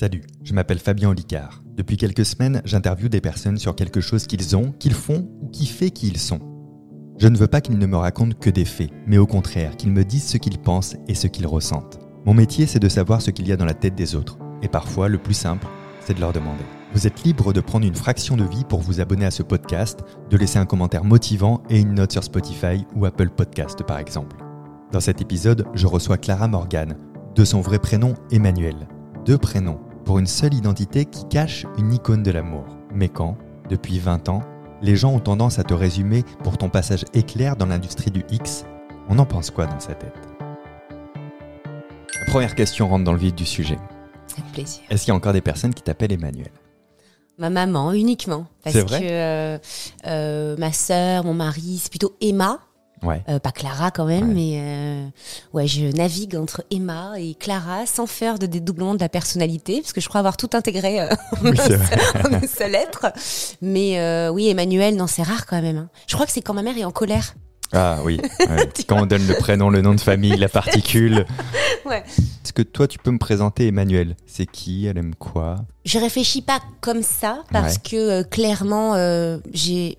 Salut, je m'appelle Fabien Olicard. Depuis quelques semaines, j'interviewe des personnes sur quelque chose qu'ils ont, qu'ils font ou qui fait qui ils sont. Je ne veux pas qu'ils ne me racontent que des faits, mais au contraire, qu'ils me disent ce qu'ils pensent et ce qu'ils ressentent. Mon métier, c'est de savoir ce qu'il y a dans la tête des autres. Et parfois, le plus simple, c'est de leur demander. Vous êtes libre de prendre une fraction de vie pour vous abonner à ce podcast, de laisser un commentaire motivant et une note sur Spotify ou Apple Podcast par exemple. Dans cet épisode, je reçois Clara Morgan, de son vrai prénom Emmanuel. Deux prénoms, pour une seule identité qui cache une icône de l'amour. Mais quand, depuis 20 ans, les gens ont tendance à te résumer pour ton passage éclair dans l'industrie du X, on en pense quoi dans sa tête? La première question rentre dans le vif du sujet. C'est plaisir. Est-ce qu'il y a encore des personnes qui t'appellent Emmanuel? Ma maman uniquement. Parce C'est vrai? que euh, euh, ma sœur, mon mari, c'est plutôt Emma. Ouais. Euh, pas Clara quand même, Ouais. mais euh, ouais, je navigue entre Emma et Clara sans faire de dédoublement de la personnalité, parce que je crois avoir tout intégré euh, en, Oui, une seule lettre. Mais euh, oui, Emmanuel, non, c'est rare quand même. hein. Je crois que c'est quand ma mère est en colère. Ah oui. ouais. Quand on donne le prénom, le nom de famille, la particule. Ouais. Est-ce que toi, tu peux me présenter Emmanuel? C'est qui? Elle aime quoi? Je réfléchis pas comme ça parce Ouais. que euh, clairement euh, j'ai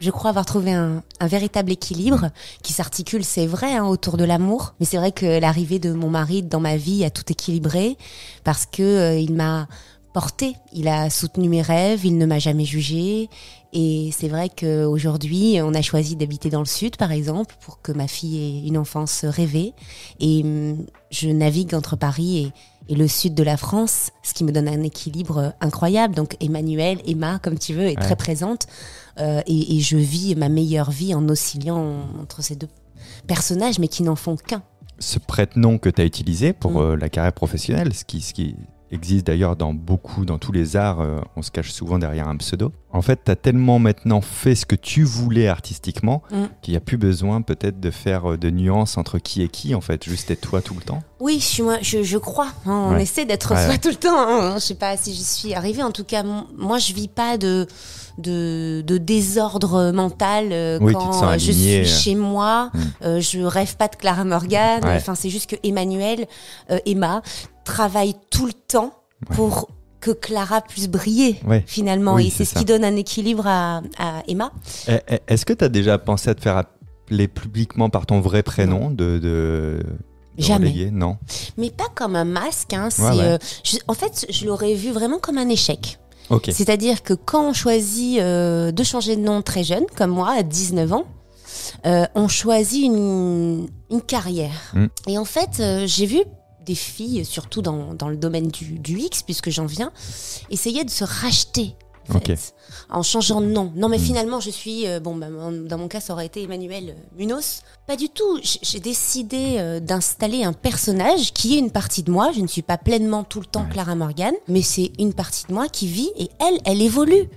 je crois avoir trouvé un, un véritable équilibre qui s'articule, c'est vrai, hein, autour de l'amour. Mais c'est vrai que l'arrivée de mon mari dans ma vie a tout équilibré parce que euh, il m'a porté, il a soutenu mes rêves, il ne m'a jamais jugé. Et c'est vrai qu'aujourd'hui, on a choisi d'habiter dans le sud, par exemple, pour que ma fille ait une enfance rêvée. Et hum, je navigue entre Paris et, et le sud de la France, ce qui me donne un équilibre incroyable. Donc Emmanuel, Emma, comme tu veux, est Ouais. très présente. Euh, et, et je vis ma meilleure vie en oscillant entre ces deux personnages, mais qui n'en font qu'un. Ce prête-nom que tu as utilisé pour Mm. euh, la carrière professionnelle, ce qui, ce qui existe d'ailleurs dans beaucoup, dans tous les arts, euh, on se cache souvent derrière un pseudo. En fait, tu as tellement maintenant fait ce que tu voulais artistiquement Mm. qu'il n'y a plus besoin peut-être de faire euh, de nuances entre qui est qui, en fait, juste être toi tout le temps. Oui, je, suis moi, je, je crois. hein, on essaie d'être Ouais, soi tout le temps. hein. Je sais pas si j'y suis arrivée. En tout cas, moi, je vis pas de de, de désordre mental euh, Oui, quand je suis euh. chez moi. Mm. Euh, je rêve pas de Clara Morgan. Ouais. Enfin, c'est juste que Emmanuel, Emma, travaille tout le temps Ouais. pour que Clara puisse briller Ouais. finalement. Oui, Et c'est ce ça. qui donne un équilibre à, à Emma. Eh, eh, Est-ce que tu as déjà pensé à te faire appeler publiquement par ton vrai prénom de, de, de Jamais. Non. Mais pas comme un masque. Hein. Ouais, ouais. euh, je- en fait, je l'aurais vu vraiment comme un échec. C'est-à-dire que quand on choisit euh, de changer de nom très jeune, comme moi, à 19 ans, euh, on choisit une, une carrière. Mm. Et en fait, j'ai vu des filles, surtout dans, dans le domaine du, du X, puisque j'en viens, essayer de se racheter. En, fait, Ok. en changeant de nom. Non, mais Mm. finalement, je suis. euh, bon, bah, dans mon cas, ça aurait été Emmanuel euh, Munoz. Pas du tout. J'ai décidé euh, d'installer un personnage qui est une partie de moi. Je ne suis pas pleinement tout le temps Ouais. Clara Morgan, mais c'est une partie de moi qui vit et elle, elle évolue.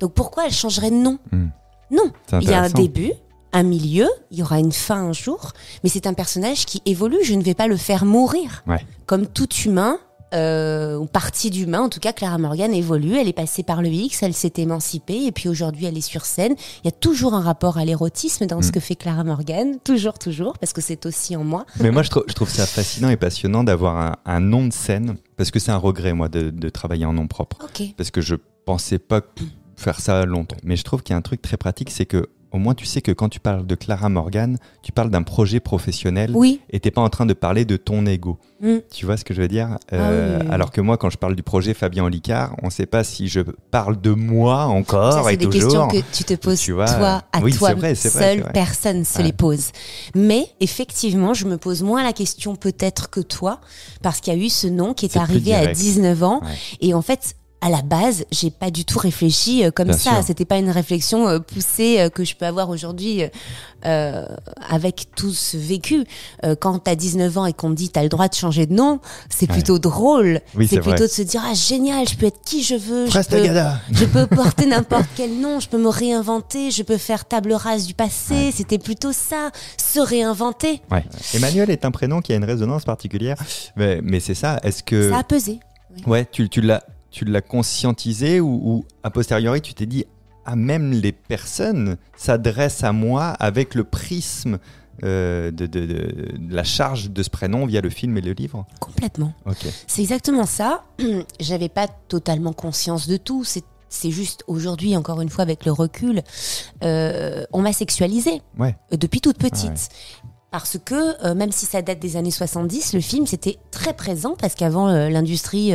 Donc pourquoi elle changerait de nom? Mm. Non. Il y a un début, un milieu, il y aura une fin un jour, mais c'est un personnage qui évolue. Je ne vais pas le faire mourir. Ouais. Comme tout humain, euh, ou partie d'humain, en tout cas, Clara Morgan évolue. Elle est passée par le X, elle s'est émancipée, et puis aujourd'hui, elle est sur scène. Il y a toujours un rapport à l'érotisme dans ce Mm. que fait Clara Morgan, toujours, toujours, parce que c'est aussi en moi. Mais moi, je, trou- je trouve ça fascinant et passionnant d'avoir un, un nom de scène, parce que c'est un regret, moi, de, de travailler en nom propre. Parce que je pensais pas faire ça longtemps. Mais je trouve qu'il y a un truc très pratique, c'est que au moins tu sais que quand tu parles de Clara Morgan, tu parles d'un projet professionnel Oui. et t'es pas en train de parler de ton ego. Mm. Tu vois ce que je veux dire? Euh, Ah oui, oui, oui. Alors que moi, quand je parle du projet Fabien Olicard, on sait pas si je parle de moi Ça, encore c'est et des toujours. questions que tu te poses Tu vois, toi à toi c'est vrai, seule vrai. personne se les pose. Mais effectivement, je me pose moins la question peut-être que toi parce qu'il y a eu ce nom qui est, arrivé à direct. 19 ans Ouais. et en fait à la base, j'ai pas du tout réfléchi euh, comme Bien ça. C'était pas une réflexion euh, poussée euh, que je peux avoir aujourd'hui euh, avec tout ce vécu. Euh, quand t'as 19 ans et qu'on te dit t'as le droit de changer de nom, c'est Ouais. plutôt drôle. Oui, c'est plutôt vrai. de se dire ah génial, je peux être qui je veux. je peux- je peux porter n'importe quel nom, je peux me réinventer, je peux faire table rase du passé. Ouais. C'était plutôt ça, se réinventer. Ouais. Emmanuel est un prénom qui a une résonance particulière, mais, mais c'est ça. Est-ce que Ça a pesé. Ouais, tu, tu l'as, tu l'as conscientisé ou, ou a posteriori tu t'es dit ah même les personnes s'adressent à moi avec le prisme euh, de, de- de- de la charge de ce prénom via le film et le livre? Complètement. Ok. C'est exactement ça. J'avais pas totalement conscience de tout. C'est c'est juste aujourd'hui, encore une fois, avec le recul, euh, on m'a sexualisée Ouais. euh, depuis toute petite. Ah Parce que euh, même si ça date des années 70, le film c'était très présent parce qu'avant euh, l'industrie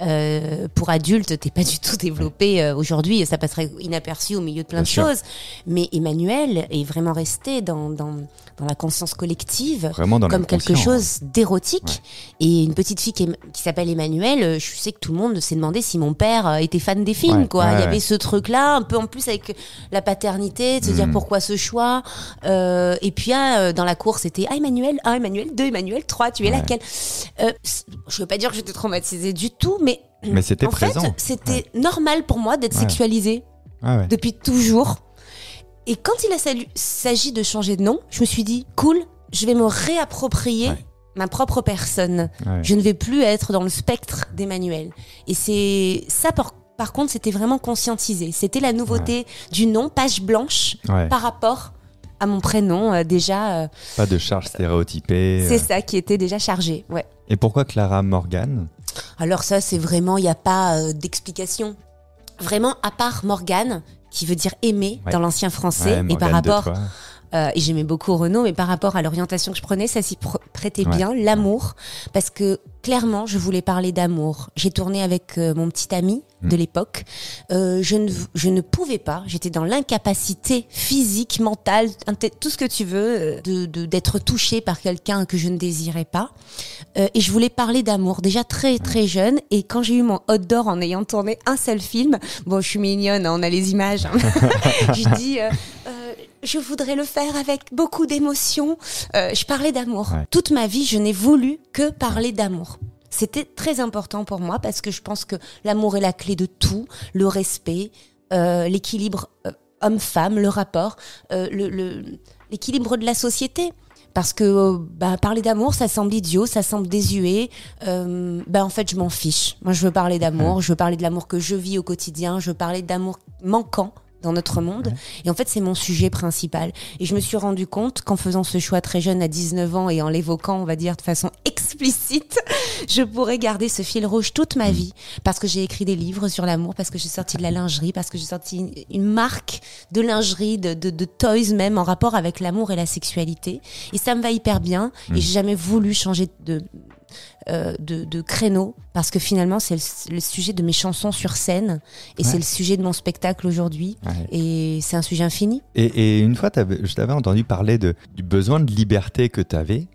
euh, pour adultes n'était pas du tout développée. Aujourd'hui, ça passerait inaperçu au milieu de plein Bien de sûr. choses. Mais Emmanuel est vraiment resté dans, dans, dans la conscience collective Vraiment dans comme quelque chose d'érotique. Et une petite fille qui, qui s'appelle Emmanuel, je sais que tout le monde s'est demandé si mon père était fan des films. Ouais, quoi. ouais, Il y avait ce truc-là, un peu en plus avec la paternité, de se dire Mhm. pourquoi ce choix. Et puis ah, dans la course, c'était ah Emmanuel, un Emmanuel, deux Emmanuel, trois, tu es Ouais. laquelle euh, Je veux pas dire que j'étais traumatisée du tout, mais Mais c'était en présent. fait, c'était normal pour moi d'être Ouais. sexualisée Ah depuis toujours. Et quand il a salu- s'agi de changer de nom, je me suis dit, cool, je vais me réapproprier ma propre personne. Je ne vais plus être dans le spectre d'Emmanuel. Et c'est ça, par, par contre, c'était vraiment conscientisé. C'était la nouveauté du nom, page blanche, Ouais. par rapport à mon prénom, euh, déjà. euh, Pas de charge stéréotypée. c'est euh. ça qui était déjà chargé. Ouais. Et pourquoi Clara Morgan? Alors ça, c'est vraiment, il n'y a pas d'explication. Vraiment, à part Morgane, qui veut dire aimer Ouais. dans l'ancien français, Ouais, et par rapport. Euh, et j'aimais beaucoup Renaud, mais par rapport à l'orientation que je prenais, ça s'y pr- prêtait Ouais. bien, l'amour, parce que clairement, je voulais parler d'amour. J'ai tourné avec euh, mon petit ami Mm. de l'époque. Euh, je, ne, je ne pouvais pas, j'étais dans l'incapacité physique, mentale, tout ce que tu veux, de- d'être touchée par quelqu'un que je ne désirais pas. Euh, et je voulais parler d'amour, déjà très très jeune. Et quand j'ai eu mon hot d'or en ayant tourné un seul film, bon, je suis mignonne, hein, on a les images. hein. je dis, je voudrais le faire avec beaucoup d'émotion. Euh, je parlais d'amour. Ouais. Toute ma vie, je n'ai voulu que parler d'amour. C'était très important pour moi parce que je pense que l'amour est la clé de tout, le respect, euh, l'équilibre euh, homme-femme, le rapport, euh, le- le- l'équilibre de la société. Parce que euh, bah, parler d'amour, ça semble idiot, ça semble désuet. Euh, bah, en fait, je m'en fiche. Moi, je veux parler d'amour. Je veux parler de l'amour que je vis au quotidien. Je veux parler d'amour manquant dans notre monde. Et en fait, c'est mon sujet principal. Et je me suis rendu compte qu'en faisant ce choix très jeune, à 19 ans, et en l'évoquant, on va dire, de façon explicite, je pourrais garder ce fil rouge toute ma vie. Parce que j'ai écrit des livres sur l'amour, parce que j'ai sorti de la lingerie, parce que j'ai sorti une, une marque de lingerie, de, de, de toys même, en rapport avec l'amour et la sexualité. Et ça me va hyper bien. Et j'ai jamais voulu changer de, euh, de, de créneau parce que finalement c'est le, le sujet de mes chansons sur scène et Ouais. c'est le sujet de mon spectacle aujourd'hui Ouais. et c'est un sujet infini. Et, et une fois, je t'avais entendu parler de, du besoin de liberté que tu avais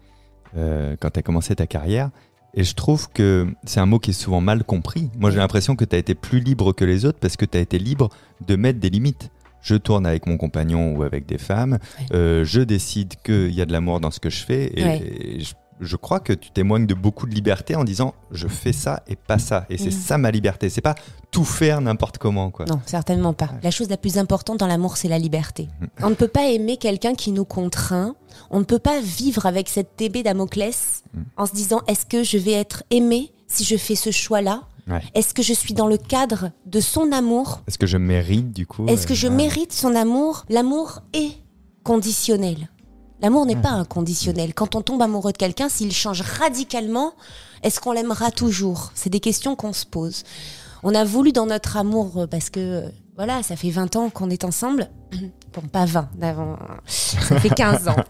quand tu as commencé ta carrière. Et je trouve que c'est un mot qui est souvent mal compris. Moi, j'ai l'impression que tu as été plus libre que les autres parce que tu as été libre de mettre des limites. Je tourne avec mon compagnon ou avec des femmes. Euh, je décide qu'il y a de l'amour dans ce que je fais. Et je, je crois que tu témoignes de beaucoup de liberté en disant je fais ça et pas ça. Et c'est Mhm. ça ma liberté. C'est pas tout faire n'importe comment. Quoi. Non, certainement pas. La chose la plus importante dans l'amour, c'est la liberté. On ne peut pas aimer quelqu'un qui nous contraint. On ne peut pas vivre avec cette épée Damoclès en se disant est-ce que je vais être aimé si je fais ce choix-là? Ouais. Est-ce que je suis dans le cadre de son amour? Est-ce que je mérite du coup Est-ce que euh, je mérite son amour? L'amour est conditionnel. L'amour n'est pas inconditionnel. Quand on tombe amoureux de quelqu'un, s'il change radicalement, est-ce qu'on l'aimera toujours? C'est des questions qu'on se pose. On a voulu dans notre amour, euh, parce que euh, voilà, ça fait 20 ans qu'on est ensemble. Bon, pas 20, d'avant, ça fait 15 ans.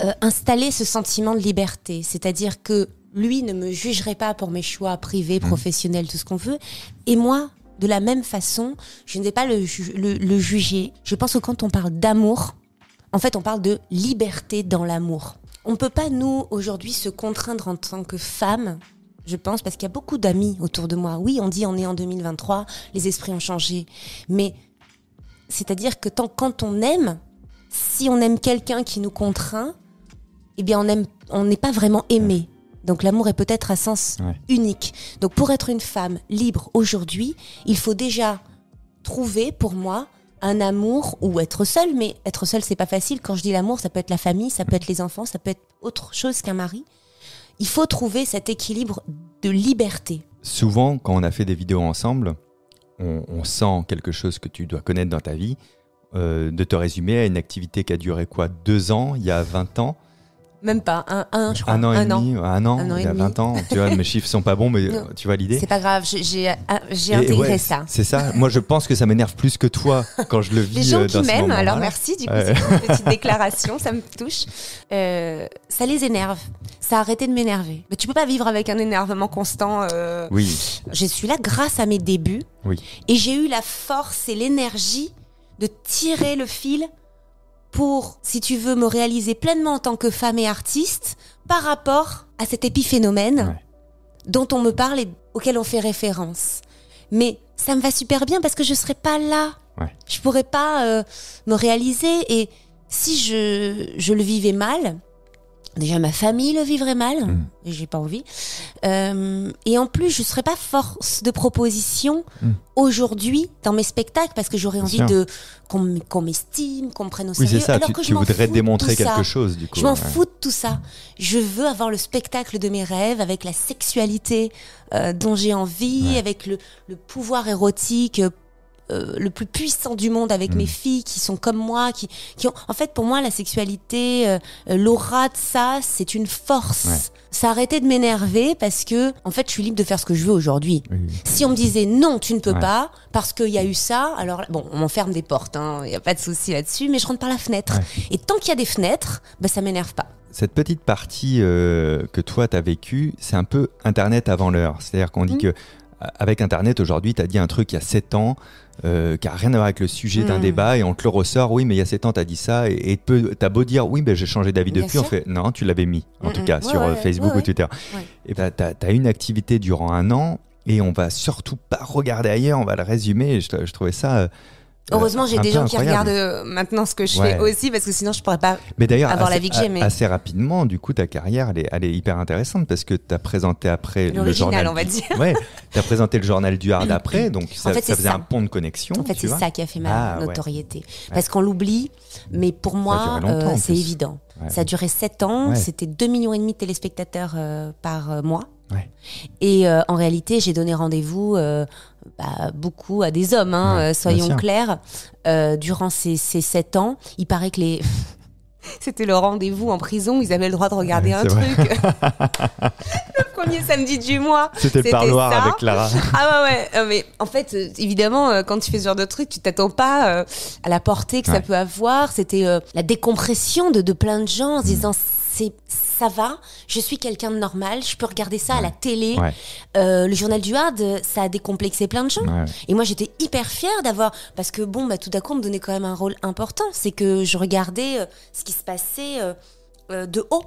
Euh, installer ce sentiment de liberté, c'est-à-dire que lui ne me jugerait pas pour mes choix privés, professionnels, tout ce qu'on veut, et moi, de la même façon, je ne vais pas le, ju- le- le juger. Je pense que quand on parle d'amour, en fait, on parle de liberté dans l'amour. On ne peut pas, nous, aujourd'hui, se contraindre en tant que femme, je pense, parce qu'il y a beaucoup d'amis autour de moi. Oui, on dit on est en 2023, les esprits ont changé. Mais c'est-à-dire que tant, quand on aime, si on aime quelqu'un qui nous contraint, eh bien, on n'est pas vraiment aimé. Donc l'amour est peut-être à sens Ouais. unique. Donc pour être une femme libre aujourd'hui, il faut déjà trouver pour moi un amour ou être seule, mais être seule c'est pas facile. Quand je dis l'amour, ça peut être la famille, ça peut être les enfants, ça peut être autre chose qu'un mari. Il faut trouver cet équilibre de liberté. Souvent, quand on a fait des vidéos ensemble, on, on sent quelque chose que tu dois connaître dans ta vie. euh, de te résumer à une activité qui a duré quoi? Deux ans, il y a 20 ans? Même pas, un, un je crois. Un an et demi Un an, Un an et il y a demi. 20 ans. Tu vois, mes chiffres sont pas bons, mais Non. tu vois l'idée C'est pas grave, j'ai- Et intégré ouais, ça. C'est ça. Moi, je pense que ça m'énerve plus que toi quand je le vis. Les gens euh, qui m'aiment, alors merci, du coup, Ouais. c'est une petite déclaration, ça me touche. Euh, ça les énerve. Ça a arrêté de m'énerver. Mais tu peux pas vivre avec un énervement constant. euh. Oui, Je suis là grâce à mes débuts. oui. Et j'ai eu la force et l'énergie de tirer le fil pour, si tu veux, me réaliser pleinement en tant que femme et artiste par rapport à cet épiphénomène Ouais. dont on me parle et auquel on fait référence. Mais ça me va super bien parce que je serais pas là. Ouais. Je pourrais pas euh, me réaliser et si je, je le vivais mal, déjà ma famille le vivrait mal Mm. et j'ai pas envie. Euh, et en plus, je serais pas force de proposition Mm. aujourd'hui dans mes spectacles parce que j'aurais envie sûr. de qu'on m'estime, qu'on me prenne au Oui, sérieux. c'est ça. alors Tu, que je tu voudrais démontrer quelque chose, du coup. Je m'en ouais. fous de tout ça. Je veux avoir le spectacle de mes rêves avec la sexualité euh, dont j'ai envie, Ouais. avec le, le pouvoir érotique euh, le plus puissant du monde avec Mm. mes filles qui sont comme moi, qui, qui ont. En fait, pour moi, la sexualité, euh, euh, l'aura de ça, c'est une force. Ouais. Ça a arrêté de m'énerver parce que, en fait, je suis libre de faire ce que je veux aujourd'hui. Oui. Si on me disait non, tu ne peux Ouais. pas, parce qu'il y a eu ça, alors bon, on m'enferme des portes, il n'y a pas de souci là-dessus, mais je rentre par la fenêtre. Ouais. Et tant qu'il y a des fenêtres, bah, ça m'énerve pas. Cette petite partie euh, que toi, tu as vécue, c'est un peu Internet avant l'heure. C'est-à-dire qu'on dit Mhm. que avec Internet, aujourd'hui, tu as dit un truc il y a 7 ans euh, qui n'a rien à voir avec le sujet d'un Mhm. débat et on te le ressort. Oui, mais il y a 7 ans, tu as dit ça. Et tu as beau dire, oui, ben, j'ai changé d'avis depuis. On fait, non, tu l'avais mis, en tout Mhm. cas, Ouais, sur euh, ouais, Facebook ouais, ou. Twitter. Et ben, tu as, une activité durant un an et on va surtout pas regarder ailleurs, on va le résumer. Je, je trouvais ça. Euh, Heureusement, j'ai des gens qui regardent euh, maintenant ce que je Ouais. fais aussi, parce que sinon, je pourrais pas. Mais d'ailleurs, avoir la vie que j'ai, mais- assez rapidement, du coup, ta carrière, elle est, elle est hyper intéressante parce que tu as présenté après le journal. on va dire. Ouais, tu as présenté le journal du Hard après, donc ça, fait, ça c'est faisait ça. un pont de connexion. En fait, c'est ça qui a fait ma Ah, ouais. notoriété. Parce qu'on l'oublie, mais pour moi, euh, en c'est évident. Ouais. Ça a duré 7 ans, c'était 2 millions et demi de téléspectateurs euh, par mois. Ouais. Et euh, en réalité, j'ai donné rendez-vous euh, bah, beaucoup à des hommes, hein, Ouais, euh, soyons clairs. Durant ces, ces 7 ans, il paraît que les... C'était le rendez-vous en prison, ils avaient le droit de regarder Ouais, un truc. le premier samedi du mois. C'était le parloir ça. avec Clara. Ah ouais, ouais. mais en fait, évidemment, quand tu fais ce genre de truc, tu t'attends pas à la portée que ça peut avoir. C'était la décompression de, de plein de gens en Mm. se disant c'est ça va, je suis quelqu'un de normal, je peux regarder ça à la télé. Ouais. Euh, le journal du Hard, ça a décomplexé plein de gens. Ouais. Et moi, j'étais hyper fière d'avoir. Parce que, bon, bah, tout à coup, on me donnait quand même un rôle important. C'est que je regardais euh, ce qui se passait euh, de haut.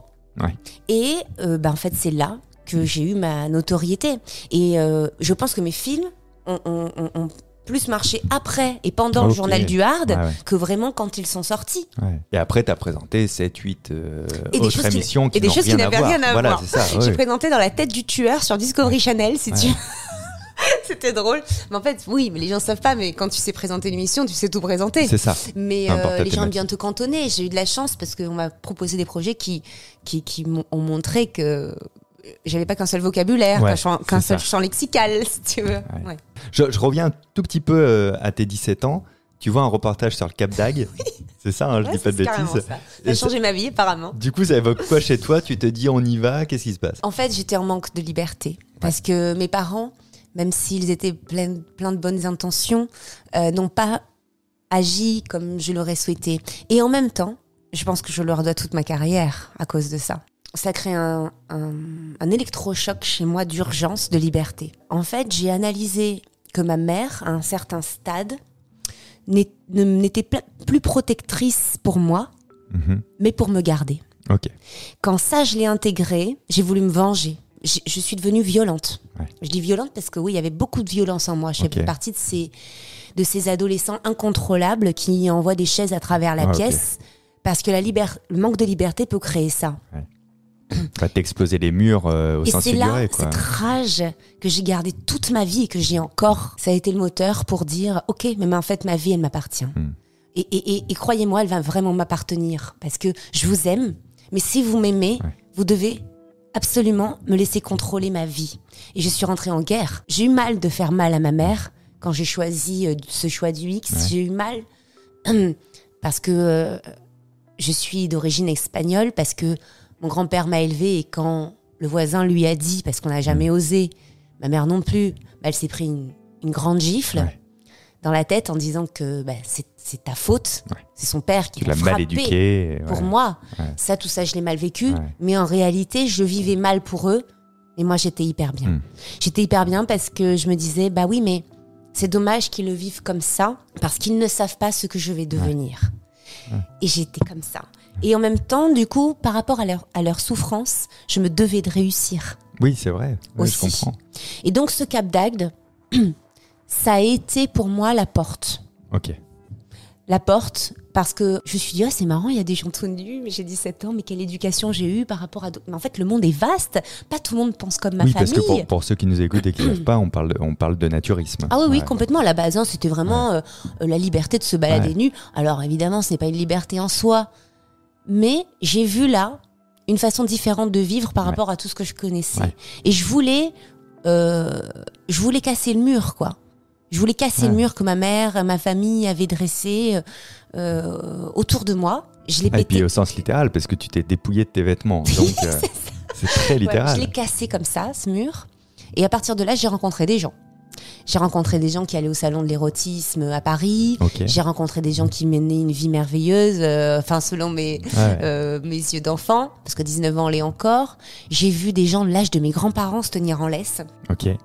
Et, bah, en fait, c'est là que j'ai eu ma notoriété. Et je pense que mes films ont, ont- ont- ont plus marché après et pendant le journal du Hard Ouais, ouais. que vraiment quand ils sont sortis. Ouais. Et après, tu as présenté 7, 8 euh, Et autres émissions qui et des choses qui n'avaient rien à voilà, voir. J'ai ouais. présenté dans la tête du tueur sur Discovery Channel, si Ouais. tu C'était drôle. Mais en fait, oui, mais les gens savent pas, mais quand tu sais présenter l'émission, tu sais tout présenter. C'est ça. Mais euh, les gens aiment bien te cantonner. J'ai eu de la chance parce qu'on m'a proposé des projets qui, qui, qui ont montré que j'avais pas qu'un seul vocabulaire, Ouais, qu'un seul champ lexical, si tu veux. Ouais. Je, je reviens un tout petit peu euh, à tes 17 ans. Tu vois un reportage sur le Cap d'Agde? C'est ça, hein, je dis pas de bêtises. Ça. ça a changé ma vie, apparemment. Du coup, ça évoque quoi chez toi? Tu te dis on y va Qu'est-ce qui se passe? En fait, j'étais en manque de liberté. Parce que mes parents, même s'ils étaient pleins plein de bonnes intentions, euh, n'ont pas agi comme je l'aurais souhaité. Et en même temps, je pense que je leur dois toute ma carrière à cause de ça. Ça crée un, un, un électrochoc chez moi d'urgence, de liberté. En fait, j'ai analysé que ma mère, à un certain stade, n'était plus protectrice pour moi, Mhm. mais pour me garder. Quand ça, je l'ai intégré, j'ai voulu me venger. Je suis devenue violente. Ouais. Je dis violente parce que oui, il y avait beaucoup de violence en moi. Je fais partie de ces, de ces adolescents incontrôlables qui envoient des chaises à travers la Ah, pièce. Parce que la liber- le manque de liberté peut créer ça. Va t'exploser les murs euh, au Et sens c'est là, figuré. Quoi. cette rage que j'ai gardée toute ma vie et que j'ai encore, ça a été le moteur pour dire, ok, mais en fait, ma vie, elle m'appartient. Hmm. Et, et- et- et croyez-moi, elle va vraiment m'appartenir. Parce que je vous aime, mais si vous m'aimez, Ouais. vous devez absolument me laisser contrôler ma vie. Et je suis rentrée en guerre. J'ai eu mal de faire mal à ma mère quand j'ai choisi euh, ce choix du X. Ouais. J'ai eu mal parce que euh, je suis d'origine espagnole, parce que mon grand-père m'a élevée et quand le voisin lui a dit, parce qu'on n'a jamais osé, ma mère non plus, bah, elle s'est pris une, une grande gifle Ouais. dans la tête en disant que bah, c'est ta faute, Ouais. c'est son père qui l'a mal éduqué. pour ouais. moi. Ça, tout ça, je l'ai mal vécu. Mais en réalité, je vivais mal pour eux. Et moi, j'étais hyper bien. Hmm. J'étais hyper bien parce que je me disais, bah oui, mais c'est dommage qu'ils le vivent comme ça parce qu'ils ne savent pas ce que je vais devenir. Et j'étais comme ça. Et en même temps, du coup, par rapport à leur, à leur souffrance, je me devais de réussir. Oui, c'est vrai. Ouais, je comprends. Et donc, ce Cap d'Agde, ça a été pour moi la porte. Ok. la porte parce que je me suis dit ah c'est marrant il y a des gens tout nus mais j'ai 17 ans mais quelle éducation j'ai eue par rapport à d'autres mais en fait le monde est vaste pas tout le monde pense comme ma oui, famille parce que pour, pour ceux qui nous écoutent et qui ne savent pas, on parle de, on parle de naturisme. ah oui oui Ouais. complètement à la base hein, c'était vraiment euh, euh, la liberté de se balader Ouais. nu alors évidemment ce n'est pas une liberté en soi mais j'ai vu là une façon différente de vivre par Ouais. rapport à tout ce que je connaissais Ouais. et je voulais euh, je voulais casser le mur quoi je voulais casser Ouais. le mur que ma mère ma famille avait dressé euh, autour de moi je l'ai Ah, et puis au sens littéral, parce que tu t'es dépouillé de tes vêtements. Donc, euh, c'est très littéral. je l'ai cassé comme ça, ce mur. Et à partir de là, j'ai rencontré des gens. J'ai rencontré des gens qui allaient au salon de l'érotisme à Paris. J'ai rencontré des gens qui menaient une vie merveilleuse, euh, enfin selon mes, Ouais. euh, mes yeux d'enfant, parce que 19 ans on l'est encore. J'ai vu des gens de l'âge de mes grands-parents se tenir en laisse. Ok.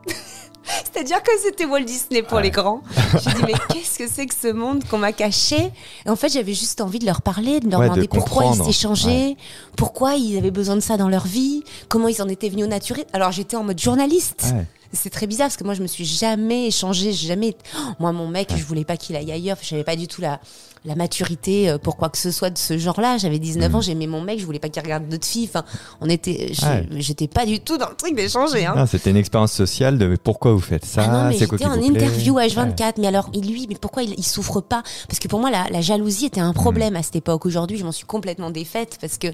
C'est-à-dire que c'était Walt Disney pour Ouais. les grands. Je me dis mais qu'est-ce que c'est que ce monde qu'on m'a caché? Et en fait j'avais juste envie de leur parler, de leur Ouais, de demander pourquoi ils s'étaient changés, pourquoi ils avaient besoin de ça dans leur vie, comment ils en étaient venus au naturel. Alors j'étais en mode journaliste. C'est très bizarre parce que moi je me suis jamais échangée, jamais. Oh, moi mon mec, je voulais pas qu'il aille ailleurs, j'avais pas du tout la la maturité euh, pour quoi que ce soit de ce genre-là. J'avais 19 ans, j'aimais mon mec, je voulais pas qu'il regarde d'autres filles. Enfin, on était, Mm. Ouais. j'étais pas du tout dans le truc d'échanger. Hein. Non, C'était une expérience sociale de mais pourquoi vous faites ça Ah non, mais C'est quoi j'étais en interview à Ouais. H24, mais alors lui, mais pourquoi il, il souffre pas? Parce que pour moi, la, la jalousie était un problème à cette époque. Aujourd'hui, je m'en suis complètement défaite parce que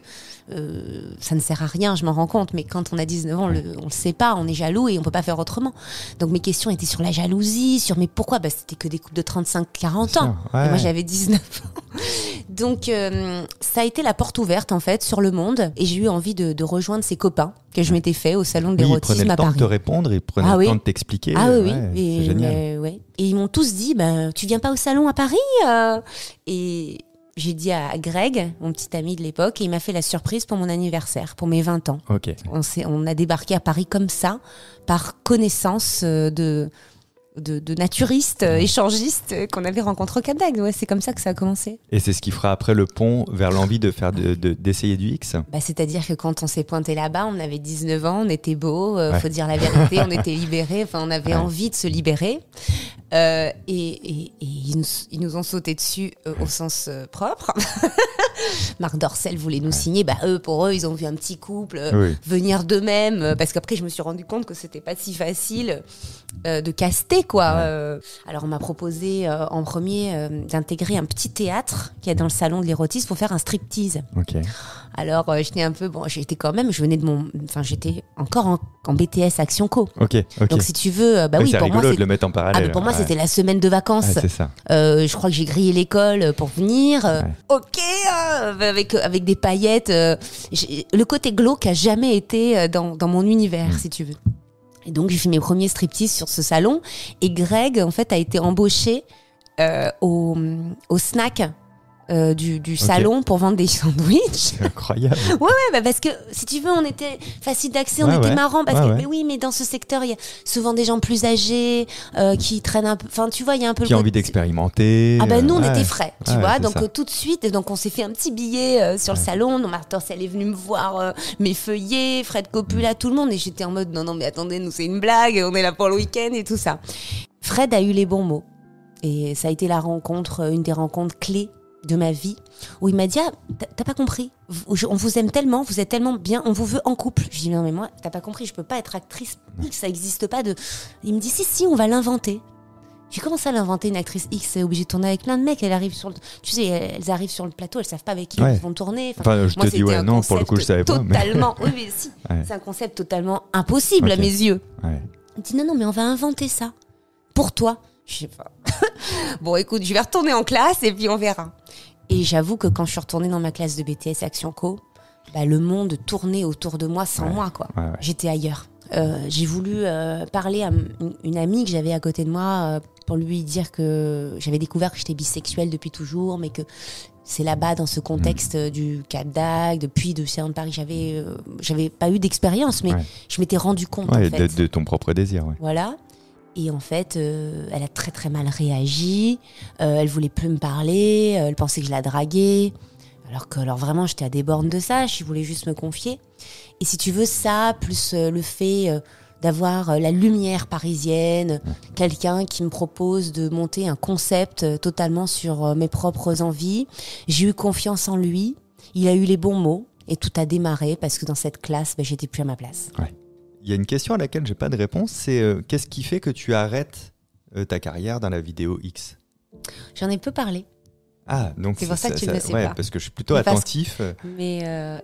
euh, ça ne sert à rien, je m'en rends compte. Mais quand on a 19 ans, on le, on le sait pas, on est jaloux et on peut pas faire autrement. Donc mes questions étaient sur la jalousie, sur mais pourquoi? Bah, C'était que des couples de 35-40 Bien ans. ouais. Et moi, j'avais 19 ans. Donc euh, ça a été la porte ouverte en fait sur le monde et j'ai eu envie de, de rejoindre ces copains que je m'étais fait au salon de Oui, ils prenaient l'érotisme le à temps de Paris. te répondre, ils prenaient Ah le oui. temps de t'expliquer. Ah oui, oui. Ouais, Et, c'est génial. ouais. Et ils m'ont tous dit, bah, tu viens pas au salon à Paris euh Et j'ai dit à Greg, mon petit ami de l'époque, et il m'a fait la surprise pour mon anniversaire, pour mes 20 ans. On, on a débarqué à Paris comme ça, par connaissance euh, de, de, de naturistes, euh, échangistes euh, qu'on avait rencontrés au Cap d'Agde. Ouais, c'est comme ça que ça a commencé. Et c'est ce qui fera après le pont vers l'envie de faire de- de- d'essayer du X. Bah, C'est-à-dire que quand on s'est pointé là-bas, on avait 19 ans, on était beau, euh, Ouais. faut dire la vérité, on était libérés, enfin on avait Ouais. envie de se libérer. Et et- et ils, nous, ils nous ont sauté dessus au sens propre. Marc Dorcel voulait nous signer, bah eux pour eux ils ont vu un petit couple euh, Oui. venir d'eux-mêmes euh, parce qu'après je me suis rendu compte que c'était pas si facile euh, de caster quoi. Ouais. Alors on m'a proposé euh, en premier euh, d'intégrer un petit théâtre qui est dans le salon de l'érotisme pour faire un striptease. Ok. Alors euh, j'étais un peu bon, j'étais quand même, je venais de mon, enfin j'étais encore en, en BTS Action Co. Ok. Ok. Donc si tu veux, euh, bah Oui, pour moi de le mettre en ah, parallèle. mais pour moi Ouais. c'était la semaine de vacances. Ouais, c'est ça. Euh, je crois que j'ai grillé l'école pour venir. Euh, Ouais. Ok, euh, avec avec des paillettes. euh, le côté glauque a jamais été euh, dans, dans mon univers, Mm. si tu veux. Et donc j'ai fait mes premiers striptease sur ce salon. Et Greg en fait a été embauché euh, au, au snack. Euh, du, du salon pour vendre des sandwichs. C'est incroyable. Ouais, ouais, bah parce que si tu veux, on était facile d'accès, on était ouais. marrant parce Ouais, que mais oui, mais dans ce secteur, il y a souvent des gens plus âgés euh, qui traînent un peu. Enfin, tu vois, il y a un peu Qui a le envie d'expérimenter. ah ben nous on Ouais. était frais, tu vois. Donc euh, tout de suite, et donc on s'est fait un petit billet euh, sur le salon. Donc Martin, elle est venue me voir euh, mes feuillets, Fred Copula, tout le monde, et j'étais en mode non non mais attendez, nous c'est une blague, on est là pour le week-end et tout ça. Fred a eu les bons mots et ça a été la rencontre, euh, une des rencontres clés de ma vie où il m'a dit ah, t'as- pas compris on vous aime tellement vous êtes tellement bien on vous veut en couple je dis non mais moi t'as pas compris je peux pas être actrice X ça existe pas de il me dit si si on va l'inventer j'ai commencé à l'inventer une actrice X, est obligée de tourner avec plein de mecs. Elle arrive sur le, tu sais, elles arrivent sur le plateau, elles savent pas avec qui Ouais. elles vont tourner. Enfin, Enfin, je moi, te dis ouais, non, pour le coup, je savais pas. mais- Totalement, oui, mais si. Ouais. C'est un concept totalement impossible à mes yeux. Ouais. Il me dit non, non, mais on va inventer ça pour toi. Je sais pas. bon, écoute, je vais retourner en classe et puis on verra. Et j'avoue que quand je suis retournée dans ma classe de BTS Action Co, bah, le monde tournait autour de moi sans moi, quoi. Ouais, ouais. J'étais ailleurs. Euh, j'ai voulu euh, parler à une amie que j'avais à côté de moi euh, pour lui dire que j'avais découvert que j'étais bisexuelle depuis toujours, mais que c'est là-bas, dans ce contexte euh, du Cap d'Agde, depuis de Océan de Paris, j'avais euh, j'avais pas eu d'expérience, mais Ouais. je m'étais rendu compte. Ouais, en fait. de, de ton propre désir, ouais. Voilà. Et en fait, euh, elle a très très mal réagi. Euh, elle voulait plus me parler. euh, elle pensait que je la draguais. Alors que, alors vraiment, j'étais à des bornes de ça. Je voulais juste me confier. Et si tu veux ça, plus euh, le fait d'avoir la lumière parisienne, quelqu'un qui me propose de monter un concept totalement sur mes propres envies, j'ai eu confiance en lui. Il a eu les bons mots. Et tout a démarré parce que dans cette classe, ben, j'étais plus à ma place. Il y a une question à laquelle j'ai pas de réponse, c'est euh, qu'est-ce qui fait que tu arrêtes euh, ta carrière dans la vidéo X? J'en ai peu parlé. Ah, donc C'est pour ça que tu ne le sais ouais, pas. parce que je suis plutôt Mais attentif. euh, Mais euh,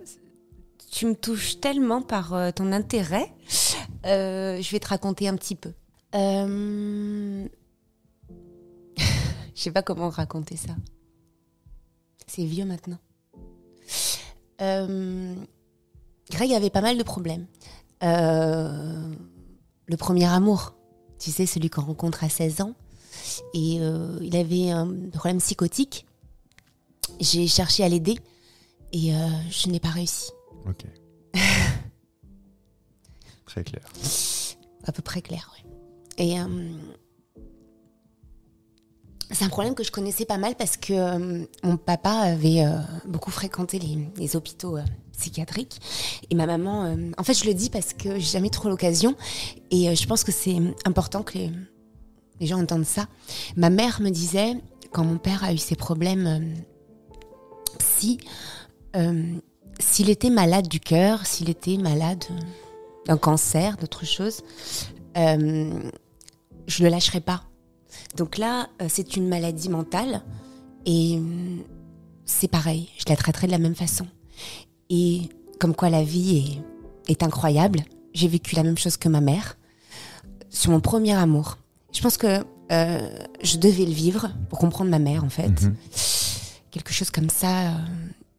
tu me touches tellement par ton intérêt. Je vais te raconter un petit peu. Euh... je sais pas comment raconter ça. C'est vieux maintenant. Greg avait pas mal de problèmes. Euh, Le premier amour, tu sais, celui qu'on rencontre à 16 ans. Et euh, il avait un problème psychotique. J'ai cherché à l'aider et euh, je n'ai pas réussi. Ok. Très clair. À peu près clair, oui. Et euh, c'est un problème que je connaissais pas mal parce que euh, mon papa avait euh, beaucoup fréquenté les, hôpitaux euh, psychiatriques. Et ma maman, en fait, je le dis parce que j'ai jamais trop l'occasion. Et je pense que c'est important que les, gens entendent ça. Ma mère me disait, quand mon père a eu ses problèmes psy, s'il était malade du cœur, s'il était malade d'un cancer, d'autre chose, je le lâcherai pas. Donc là, euh, c'est une maladie mentale et euh, c'est pareil, je la traiterai de la même façon. Et comme quoi la vie est, est incroyable, j'ai vécu la même chose que ma mère sur mon premier amour. Je pense que euh, je devais le vivre pour comprendre ma mère en fait. Mhm. Quelque chose comme ça. euh,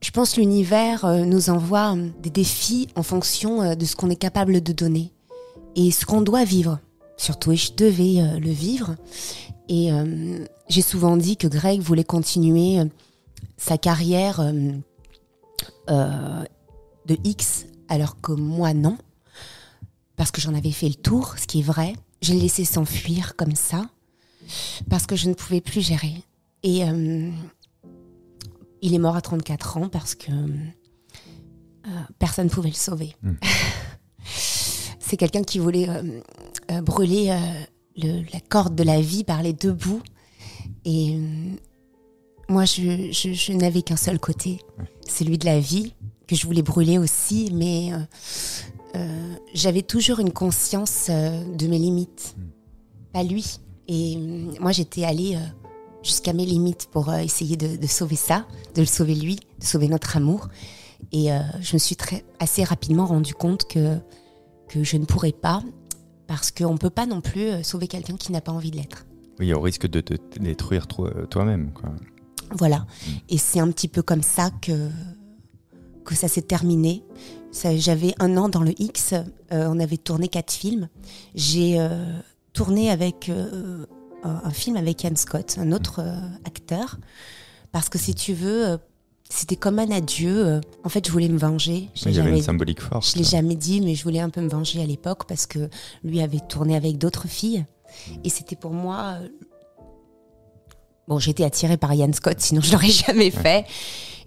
je pense que l'univers euh, nous envoie des défis en fonction de ce qu'on est capable de donner et ce qu'on doit vivre. Surtout, et je devais euh, le vivre. Et euh, j'ai souvent dit que Greg voulait continuer euh, sa carrière de X, alors que moi non, parce que j'en avais fait le tour, ce qui est vrai. Je l'ai laissé s'enfuir comme ça, parce que je ne pouvais plus gérer. Et il est mort à 34 ans parce que personne ne pouvait le sauver. Mm. C'est quelqu'un qui voulait euh, euh, brûler euh, le- la corde de la vie par les deux bouts. Et euh, moi, je, je- je n'avais qu'un seul côté, celui de la vie, que je voulais brûler aussi, mais j'avais toujours une conscience de mes limites, pas lui. Et moi, j'étais allée jusqu'à mes limites pour essayer de, de sauver ça, de le sauver lui, de sauver notre amour. Et euh, je me suis très, assez rapidement rendu compte que, que je ne pourrais pas, parce qu'on ne peut pas non plus euh, sauver quelqu'un qui n'a pas envie de l'être. Oui, au risque de te détruire toi- toi-même. Voilà. Et c'est un petit peu comme ça que, que ça s'est terminé. J'avais un an dans le X, euh, on avait tourné quatre films. J'ai euh, tourné avec euh, un, un film avec Ian Scott, un autre acteur, parce que si tu veux, c'était comme un adieu. euh, en fait, je voulais me venger. Il y avait une symbolique forte. je l'ai jamais dit, mais je voulais un peu me venger à l'époque parce que lui avait tourné avec d'autres filles. Et c'était pour moi. euh, Bon, j'étais attirée par Ian Scott, sinon je l'aurais jamais fait.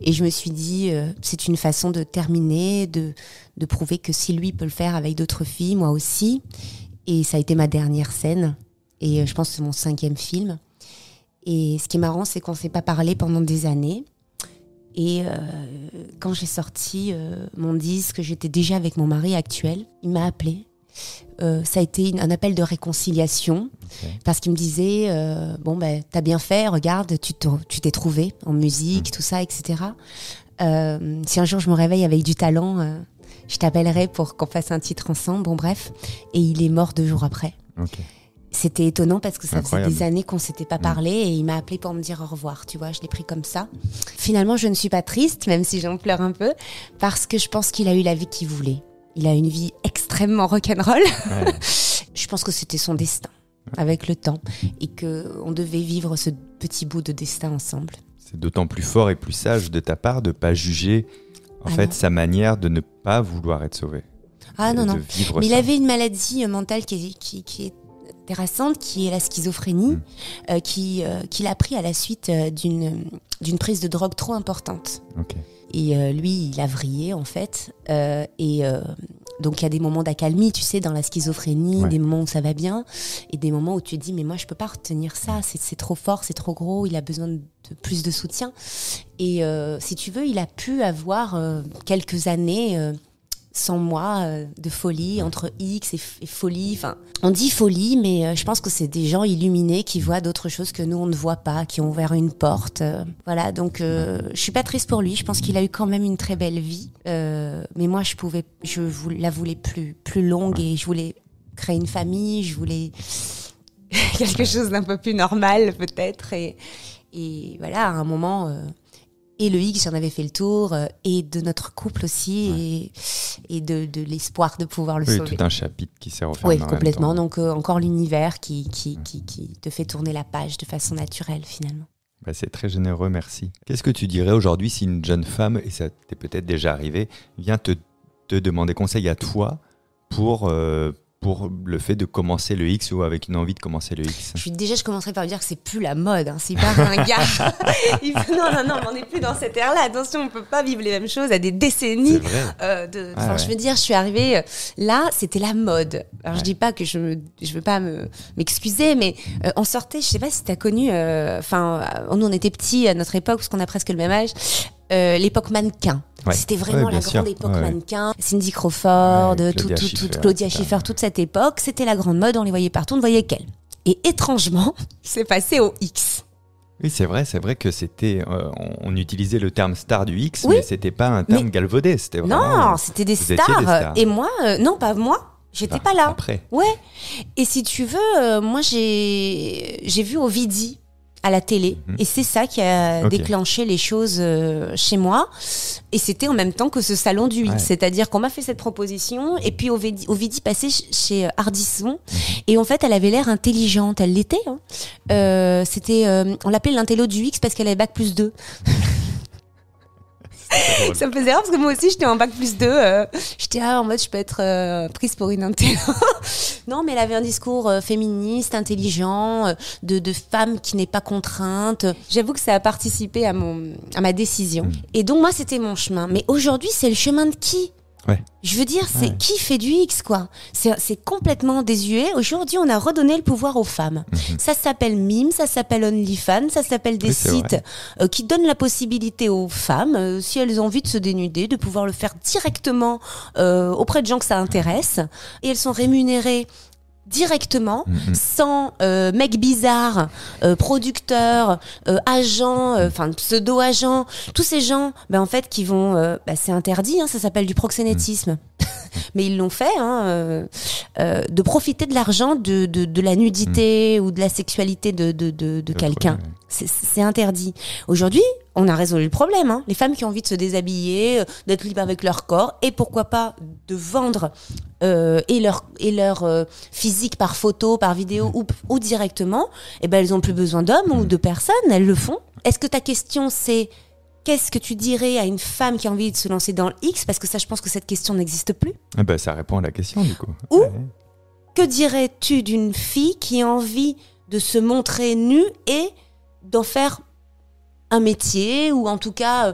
Et je me suis dit, euh, c'est une façon de terminer, de, de prouver que si lui peut le faire avec d'autres filles, moi aussi. Et ça a été ma dernière scène. Et je pense que c'est mon cinquième film. Et ce qui est marrant, c'est qu'on s'est pas parlé pendant des années. Et euh, quand j'ai sorti euh, mon disque, j'étais déjà avec mon mari actuel. Il m'a appelé. Euh, ça a été une- un appel de réconciliation parce qu'il me disait bon ben t'as bien fait, regarde, tu te- tu t'es trouvé en musique, tout ça, etc. Si un jour je me réveille avec du talent, je t'appellerai pour qu'on fasse un titre ensemble. Bon bref, et il est mort deux jours après. Ok. C'était étonnant parce que ça Incroyable. faisait des années qu'on s'était pas Mm. parlé et il m'a appelé pour me dire au revoir. Tu vois, je l'ai pris comme ça. Finalement, je ne suis pas triste, même si j'en pleure un peu, parce que je pense qu'il a eu la vie qu'il voulait. Il a une vie extrêmement rock'n'roll. Ouais. Je pense que c'était son destin avec le temps et que on devait vivre ce petit bout de destin ensemble. C'est d'autant plus fort et plus sage de ta part de pas juger en Ah fait non. sa manière de ne pas vouloir être sauvé. Ah non non. Mais il avait une maladie euh, mentale qui est, qui, qui est intéressante, qui est la schizophrénie, Mm. euh, qui euh, qu'il a pris à la suite euh, d'une d'une prise de drogue trop importante. Et euh, lui, il a vrillé en fait. Et donc il y a des moments d'accalmie, tu sais, dans la schizophrénie, Ouais. des moments où ça va bien, et des moments où tu te dis mais moi je peux pas retenir ça, c'est c'est trop fort, c'est trop gros, il a besoin de plus de soutien. Et si tu veux, il a pu avoir quelques années. Sans moi euh, de folie entre X et, folie. Enfin, on dit folie, mais euh, je pense que c'est des gens illuminés qui voient d'autres choses que nous on ne voit pas, qui ont ouvert une porte. euh, voilà, donc je suis pas triste pour lui. Je pense qu'il a eu quand même une très belle vie, mais moi je pouvais, je la voulais plus plus longue et je voulais créer une famille. Je voulais quelque chose d'un peu plus normal peut-être et et voilà à un moment. euh, et le X, j'en avais fait le tour, euh, et de notre couple aussi, et, et de, de l'espoir de pouvoir le Oui, sauver. tout un chapitre qui s'est refermé. Oui, complètement. Donc euh, encore l'univers qui, qui, qui, qui te fait tourner la page de façon naturelle finalement. Bah, c'est très généreux, merci. Qu'est-ce que tu dirais aujourd'hui si une jeune femme, et ça t'est peut-être déjà arrivé, vient te, te demander conseil à toi pour, euh, pour le fait de commencer le X ou avec une envie de commencer le X Je suis déjà, je commencerai par lui dire que c'est plus la mode. Hein. C'est pas un gars. Il faut- non, non, non, mais on n'est plus dans cette ère-là. Attention, on peut pas vivre les mêmes choses à des décennies. Euh, de, Ah ouais. je veux dire, je suis arrivée euh, là, c'était la mode. Alors je Ouais. dis pas que je me, je veux pas me m'excuser, mais euh, on sortait. Je sais pas si t'as connu. euh, Enfin, euh, nous on était petits à notre époque parce qu'on a presque le même âge. Euh, l'époque mannequin. Ouais. C'était vraiment Ouais, la grande sûr. époque Ouais, mannequin. Cindy Crawford, tout, Claudia tout, Schiffer, tout, Claudia. Schiffer, toute cette époque, c'était la grande mode. On les voyait partout, on ne voyait qu'elle. Et étrangement, c'est passé au X. Oui, c'est vrai, c'est vrai que c'était. euh, on, utilisait le terme star du X, Oui. mais c'était pas un terme Mais- galvaudé, c'était vraiment. Non, c'était des stars. des stars. Et moi, euh, non, pas moi. J'étais Ah, pas là. Après. Ouais. Et si tu veux, euh, moi j'ai j'ai vu Ovidie à la télé Mhm. et c'est ça qui a déclenché les choses euh, chez moi et c'était en même temps que ce salon du X Ouais. c'est-à-dire qu'on m'a fait cette proposition et puis Ovidie passait ch- chez euh, Ardisson Mhm. et en fait elle avait l'air intelligente elle l'était hein. Euh, c'était euh, on l'appelait l'intello du X parce qu'elle avait bac plus 2 drôle. ça me faisait rire parce que moi aussi j'étais en bac plus 2 euh, j'étais ah, en mode je peux être euh, prise pour une intello non mais elle avait un discours euh, féministe intelligent euh, de, de femme qui n'est pas contrainte. J'avoue que ça a participé à mon à ma décision. Mm. et donc moi c'était mon chemin. Mais aujourd'hui c'est le chemin de qui? Ouais. je veux dire, c'est Ouais. qui fait du X, quoi? C'est c'est complètement désuet. Aujourd'hui, on a redonné le pouvoir aux femmes. Mhm. Ça s'appelle Mime, ça s'appelle OnlyFans, ça s'appelle des Oui, sites euh, qui donnent la possibilité aux femmes, euh, si elles ont envie de se dénuder, de pouvoir le faire directement euh, auprès de gens que ça intéresse. Et elles sont rémunérées directement, Mhm. sans euh, mec bizarre, euh, producteur, euh, agent, euh, enfin pseudo-agent, tous ces gens, ben en fait qui vont, euh, bah, c'est interdit, hein, ça s'appelle du proxénétisme. Mais ils l'ont fait, hein, euh, euh, de profiter de l'argent de, de, de la nudité ou de la sexualité de, de, de, de Le quelqu'un. C'est interdit. Aujourd'hui, on a résolu le problème. Hein. Les femmes qui ont envie de se déshabiller, euh, d'être libres avec leur corps, et pourquoi pas de vendre euh, et leur et leur euh, physique par photo, par vidéo ou, ou directement, eh ben elles ont plus besoin d'hommes ou de personnes. Elles le font. Est-ce que ta question c'est Qu'est-ce que tu dirais à une femme qui a envie de se lancer dans le X? Parce que ça, je pense que cette question n'existe plus. Ah bah, ça répond à la question du coup. Ou- Ouais. Que dirais-tu d'une fille qui a envie de se montrer nue et d'en faire un métier ou en tout cas euh,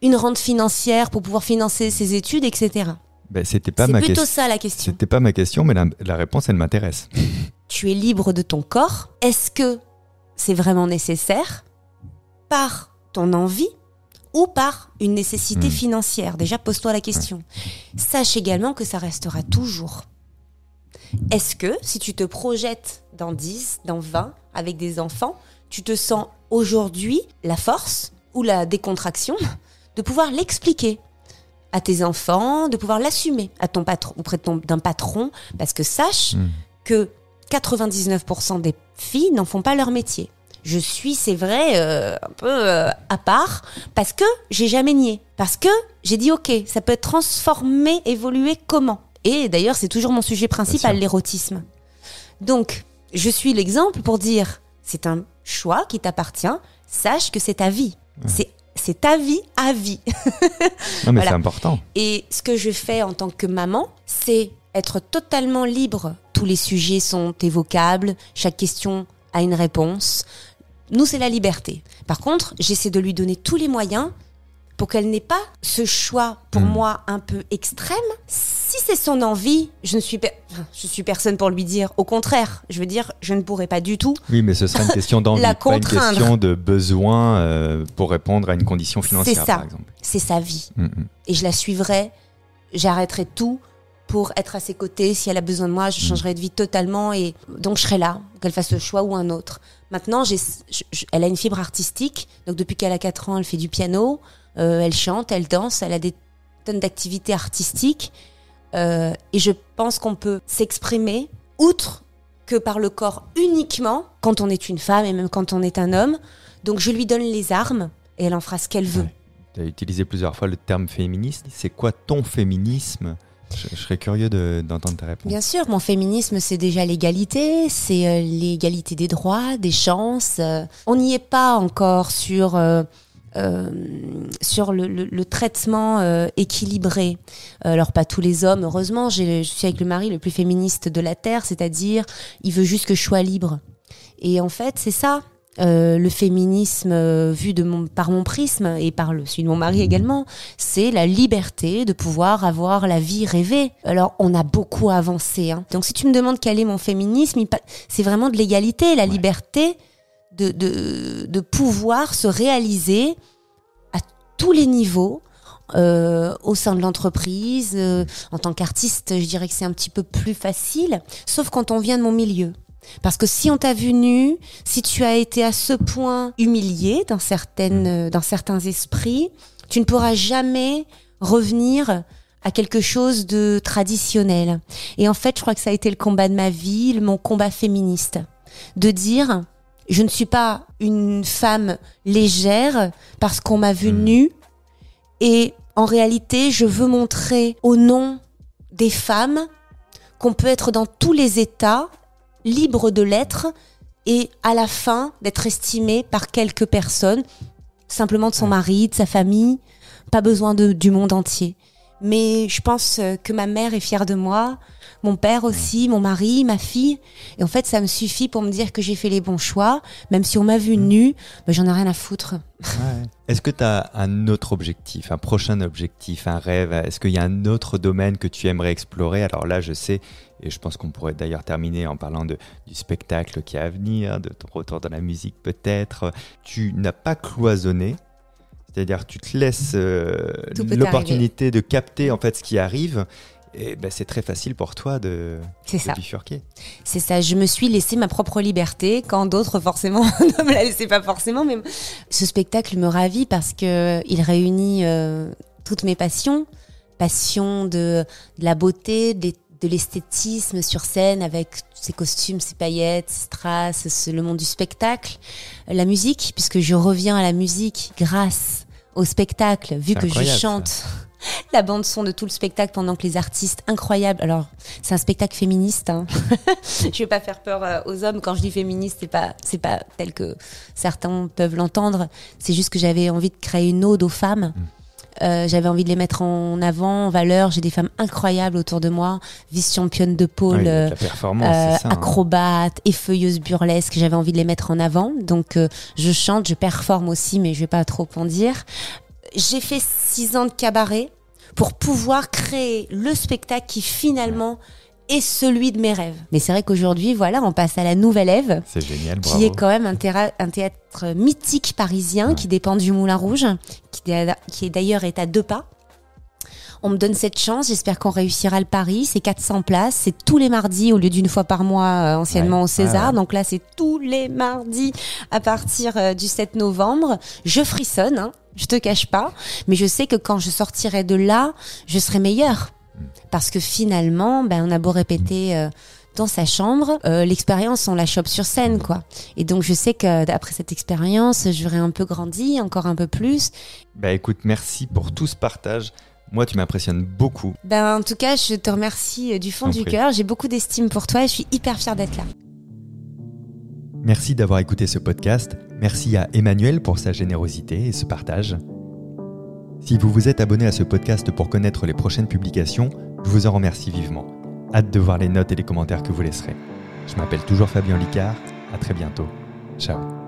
une rente financière pour pouvoir financer ses études, etc. Bah, c'était pas ma plutôt question. ça la question. C'était pas ma question, mais la, la réponse elle m'intéresse. Tu es libre de ton corps. Est-ce que c'est vraiment nécessaire par ton envie ou par une nécessité Hmm. financière? Déjà, pose-toi la question. Sache également que ça restera toujours. Est-ce que si tu te projettes dans 10, dans 20, avec des enfants, tu te sens aujourd'hui la force ou la décontraction de pouvoir l'expliquer à tes enfants, de pouvoir l'assumer à ton patron auprès d'un patron, parce que sache Hmm. que 99% des filles n'en font pas leur métier. Je suis, c'est vrai, euh, un peu euh, à part parce que j'ai jamais nié. Parce que j'ai dit ok, ça peut être transformé, évolué comment? Et d'ailleurs, c'est toujours mon sujet principal, l'érotisme. Donc, je suis l'exemple pour dire c'est un choix qui t'appartient. Sache que c'est ta vie. C'est c'est ta vie à vie. non mais c'est important. Et ce que je fais en tant que maman, c'est être totalement libre. Tous les sujets sont évocables, chaque question a une réponse. Nous, c'est la liberté. Par contre, j'essaie de lui donner tous les moyens pour qu'elle n'ait pas ce choix, pour hmm. moi, un peu extrême. Si c'est son envie, je ne suis, je suis personne pour lui dire. Au contraire, je veux dire, je ne pourrais pas du tout. Oui, mais ce serait une question d'envie, pas une question de besoin euh, pour répondre à une condition financière, ça. par exemple. C'est sa vie. Hmm, hmm. Et je la suivrai, j'arrêterai tout pour être à ses côtés. Si elle a besoin de moi, je changerai de vie totalement. Et donc, je serai là, qu'elle fasse le choix ou un autre. Maintenant, elle a une fibre artistique. Donc, depuis qu'elle a 4 ans, elle fait du piano. Euh, elle chante, elle danse, elle a des tonnes d'activités artistiques. Euh, et je pense qu'on peut s'exprimer outre que par le corps uniquement quand on est une femme et même quand on est un homme. Donc je lui donne les armes et elle en fera ce qu'elle veut. Tu as utilisé plusieurs fois le terme féministe. C'est quoi ton féminisme? Je, serais curieux d'entendre ta réponse. Bien sûr, mon féminisme, c'est déjà l'égalité, c'est euh, l'égalité des droits, des chances. on n'y est pas encore sur euh, sur le, le, le traitement euh, équilibré. Alors pas tous les hommes, heureusement, je suis avec le mari le plus féministe de la terre, c'est-à-dire il veut juste que je sois libre. Et en fait, c'est ça. Euh, le féminisme euh, vu de mon, par mon prisme et par le, celui de mon mari également, c'est la liberté de pouvoir avoir la vie rêvée. Alors on a beaucoup avancé. Hein. Donc si tu me demandes quel est mon féminisme, c'est vraiment de l'égalité, la liberté de, de, de pouvoir se réaliser à tous les niveaux. Euh, au sein de l'entreprise, euh, en tant qu'artiste, je dirais que c'est un petit peu plus facile, sauf quand on vient de mon milieu. Parce que si on t'a vu nu, si tu as été à ce point humilié dans certaines, dans certains esprits, tu ne pourras jamais revenir à quelque chose de traditionnel. Et en fait, je crois que ça a été le combat de ma vie, mon combat féministe, de dire je ne suis pas une femme légère parce qu'on m'a vue hmm. nue. Et en réalité, je veux montrer au nom des femmes qu'on peut être dans tous les états, libre de l'être, et à la fin d'être estimé par quelques personnes, simplement de son mari, de sa famille, pas besoin de, du monde entier. Mais je pense que ma mère est fière de moi, mon père aussi, mon mari, ma fille. Et en fait, ça me suffit pour me dire que j'ai fait les bons choix. Même si on m'a vu nue, ben, j'en ai rien à foutre. Est-ce que tu as un autre objectif, un prochain objectif, un rêve? Est-ce qu'il y a un autre domaine que tu aimerais explorer? Alors là, je sais, et je pense qu'on pourrait d'ailleurs terminer en parlant de, du spectacle qui est à venir, de ton retour dans la musique peut-être. Tu n'as pas cloisonné, c'est-à-dire tu te laisses euh, l'opportunité de capter en fait ce qui arrive et ben, c'est très facile pour toi de, de ça. bifurquer. C'est ça, je me suis laissé ma propre liberté quand d'autres forcément ne me la laissaient pas forcément. Mais ce spectacle me ravit parce que il réunit euh, toutes mes passions, passion de, de la beauté, de, de l'esthétisme sur scène avec ses costumes, ses paillettes, ses strass, le monde du spectacle, la musique puisque je reviens à la musique grâce au spectacle vu que je chante la bande son de tout le spectacle pendant que les artistes incroyables. Alors, c'est un spectacle féministe. Hein. je vais pas faire peur euh, aux hommes quand je dis féministe. C'est pas, c'est pas tel que certains peuvent l'entendre. C'est juste que j'avais envie de créer une ode aux femmes. Mm. Euh, j'avais envie de les mettre en avant, en valeur. J'ai des femmes incroyables autour de moi, vice-championne de pôle, euh, hein. acrobate, effeuilleuse burlesque. J'avais envie de les mettre en avant. Donc, je chante, je performe aussi, mais je vais pas trop en dire j'ai fait six ans de cabaret pour pouvoir créer le spectacle qui finalement est celui de mes rêves. Mais c'est vrai qu'aujourd'hui, voilà, on passe à la Nouvelle Ève. C'est génial, Qui est quand même un, un théâtre mythique parisien qui dépend du Moulin Rouge, qui, qui d'ailleurs est à deux pas. On me donne cette chance, j'espère qu'on réussira le pari. C'est 400 places, c'est tous les mardis au lieu d'une fois par mois euh, anciennement au César. Donc là, c'est tous les mardis à partir euh, du 7 novembre. Je frissonne, hein, je te cache pas, mais je sais que quand je sortirai de là, je serai meilleure. Parce que finalement, ben, on a beau répéter euh, dans sa chambre. Euh, l'expérience, on la chope sur scène, quoi. Et donc, je sais que après cette expérience, j'aurais un peu grandi, encore un peu plus. Bah écoute, merci pour tout ce partage. Moi, tu m'impressionnes beaucoup. Ben, en tout cas, je te remercie euh, du fond du cœur. J'ai beaucoup d'estime pour toi et je suis hyper fière d'être là. Merci d'avoir écouté ce podcast. Merci à Emmanuel pour sa générosité et ce partage. Si vous vous êtes abonné à ce podcast pour connaître les prochaines publications, je vous en remercie vivement. Hâte de voir les notes et les commentaires que vous laisserez. Je m'appelle toujours Fabien Licard. À très bientôt. Ciao.